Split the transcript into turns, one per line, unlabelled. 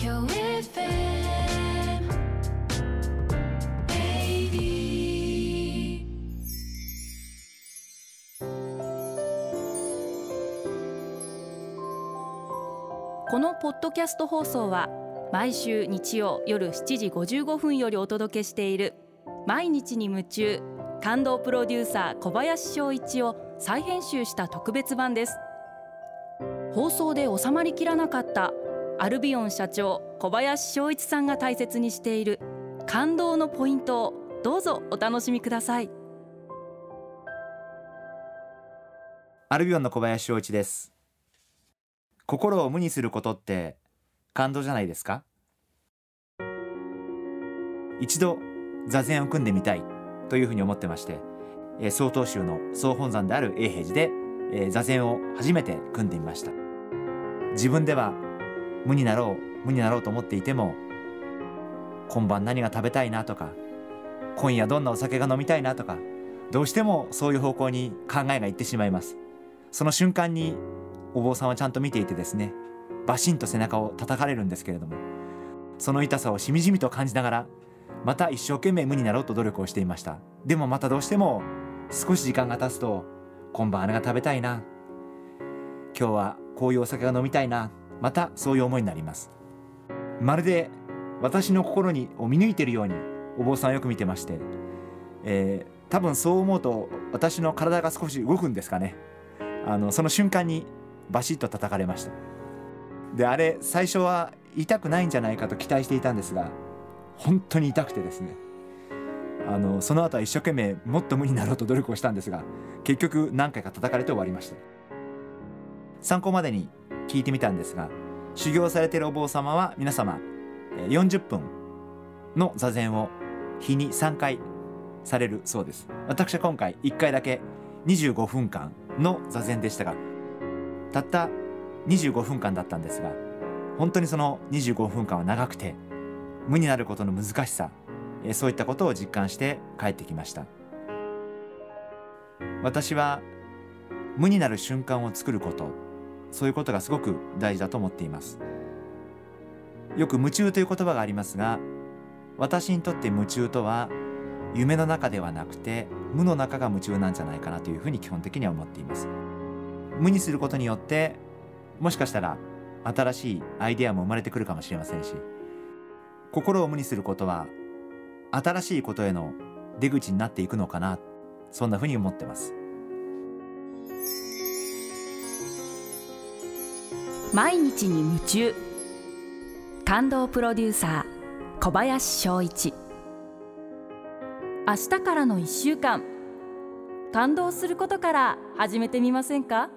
このポッドキャスト放送は毎週日曜夜7時55分よりお届けしている毎日に夢中感動プロデューサー小林翔一を再編集した特別版です。放送で収まりきらなかったアルビオン社長小林翔一さんが大切にしている感動のポイントをどうぞお楽しみください。
アルビオンの小林翔一です。心を無にすることって感動じゃないですか？一度座禅を組んでみたいというふうに思ってましてえ曹洞宗の総本山である永平寺で、え座禅を初めて組んでみました。自分では無になろう無になろうと思っていても今晩何が食べたいなとか今夜どんなお酒が飲みたいなとかどうしてもそういう方向に考えがいってしまいます。その瞬間にお坊さんはちゃんと見ていてですねバシンと背中を叩かれるんですけれどもその痛さをしみじみと感じながらまた一生懸命無になろうと努力をしていました。でもまたどうしても少し時間が経つと今晩あれが食べたいな今日はこういうお酒が飲みたいなまたそういう思いになります。まるで私の心にを見抜いているようにお坊さんはよく見てまして、えー多分そう思うと私の体が少し動くんですかね。あのその瞬間にバシッと叩かれました。であれ最初は痛くないんじゃないかと期待していたんですが本当に痛くてですね。あのその後は一生懸命もっと無になろうと努力をしたんですが結局何回か叩かれて終わりました。参考までに聞いてみたんですが修行されてるお坊様は皆様40分の座禅を日に3回されるそうです。私は今回1回だけ25分間の座禅でしたがたった25分間だったんですが本当にその25分間は長くて無になることの難しさそういったことを実感して帰ってきました。私は無になる瞬間を作ることそういうことがすごく大事だと思っています。よく夢中という言葉がありますが私にとって夢中とは夢の中ではなくて無の中が夢中なんじゃないかなというふうに基本的には思っています。無にすることによってもしかしたら新しいアイデアも生まれてくるかもしれませんし心を無にすることは新しいことへの出口になっていくのかなそんなふうに思ってます。
毎日に夢中。感動プロデューサー小林翔一。明日からの1週間。感動することから始めてみませんか？